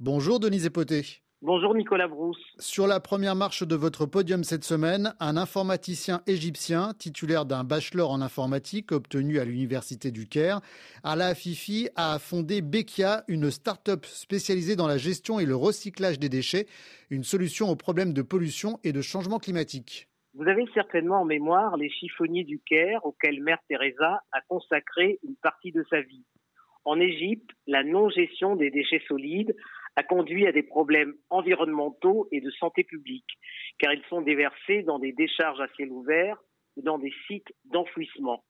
Bonjour Denise Epoté. Bonjour Nicolas Brousse. Sur la première marche de votre podium cette semaine, un informaticien égyptien titulaire d'un bachelor en informatique obtenu à l'université du Caire, Ala Fifi, a fondé Bekia, une start-up spécialisée dans la gestion et le recyclage des déchets, une solution aux problèmes de pollution et de changement climatique. Vous avez certainement en mémoire les chiffonniers du Caire auxquels Mère Teresa a consacré une partie de sa vie. En Égypte, la non-gestion des déchets solides a conduit à des problèmes environnementaux et de santé publique, car ils sont déversés dans des décharges à ciel ouvert ou dans des sites d'enfouissement.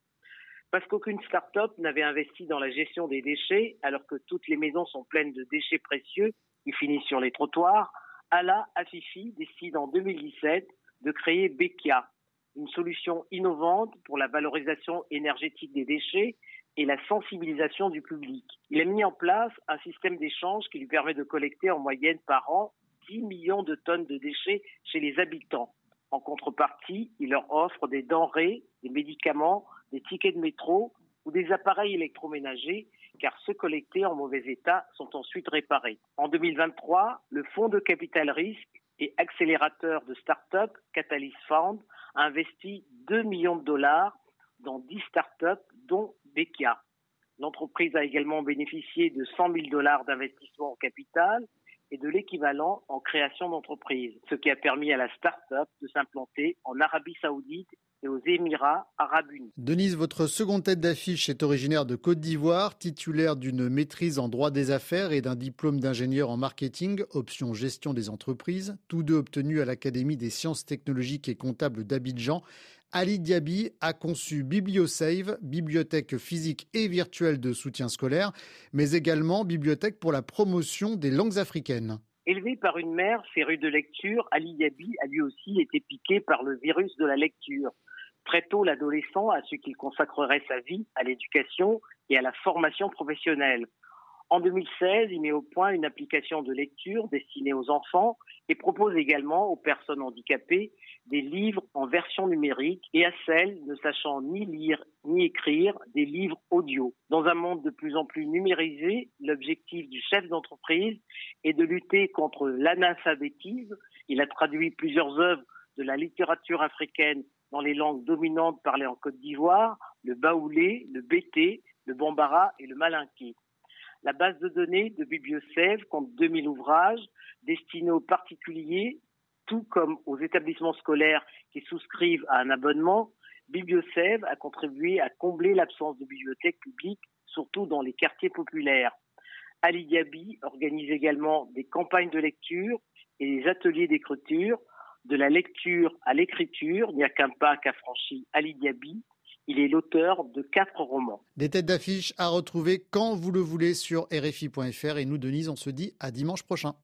Parce qu'aucune start-up n'avait investi dans la gestion des déchets, alors que toutes les maisons sont pleines de déchets précieux qui finissent sur les trottoirs, Ala Afifi décide en 2017 de créer Bekia, une solution innovante pour la valorisation énergétique des déchets et la sensibilisation du public. Il a mis en place un système d'échange qui lui permet de collecter en moyenne par an 10 millions de tonnes de déchets chez les habitants. En contrepartie, il leur offre des denrées, des médicaments, des tickets de métro ou des appareils électroménagers, car ceux collectés en mauvais état sont ensuite réparés. En 2023, le fonds de capital risque et accélérateur de start-up Catalyst Fund a investi 2 millions de dollars dans 10 start-up, dont L'entreprise a également bénéficié de 100 000 dollars d'investissement en capital et de l'équivalent en création d'entreprise, ce qui a permis à la start-up de s'implanter en Arabie Saoudite et aux Émirats arabes unis. Denise, votre seconde tête d'affiche est originaire de Côte d'Ivoire, titulaire d'une maîtrise en droit des affaires et d'un diplôme d'ingénieur en marketing, option gestion des entreprises, tous deux obtenus à l'Académie des sciences technologiques et comptables d'Abidjan. Ali Diaby a conçu BiblioSave, bibliothèque physique et virtuelle de soutien scolaire, mais également bibliothèque pour la promotion des langues africaines. Élevé par une mère férue de lecture, Ali Diaby a lui aussi été piqué par le virus de la lecture. Très tôt, l'adolescent a su qu'il consacrerait sa vie à l'éducation et à la formation professionnelle. En 2016, il met au point une application de lecture destinée aux enfants et propose également aux personnes handicapées des livres en version numérique et à celles ne sachant ni lire ni écrire des livres audio. Dans un monde de plus en plus numérisé, l'objectif du chef d'entreprise est de lutter contre l'analphabétisme. Il a traduit plusieurs œuvres de la littérature africaine dans les langues dominantes parlées en Côte d'Ivoire, le baoulé, le bété, le bambara et le malinké. La base de données de BiblioSave compte 2000 ouvrages destinés aux particuliers, tout comme aux établissements scolaires qui souscrivent à un abonnement. BiblioSave a contribué à combler l'absence de bibliothèques publiques, surtout dans les quartiers populaires. Ali Diaby organise également des campagnes de lecture et des ateliers d'écriture. De la lecture à l'écriture, il n'y a qu'un pas qu'a franchi Ali Diaby il est l'auteur de quatre romans. Des têtes d'affiche à retrouver quand vous le voulez sur RFI.fr. Et nous, Denise, on se dit à dimanche prochain.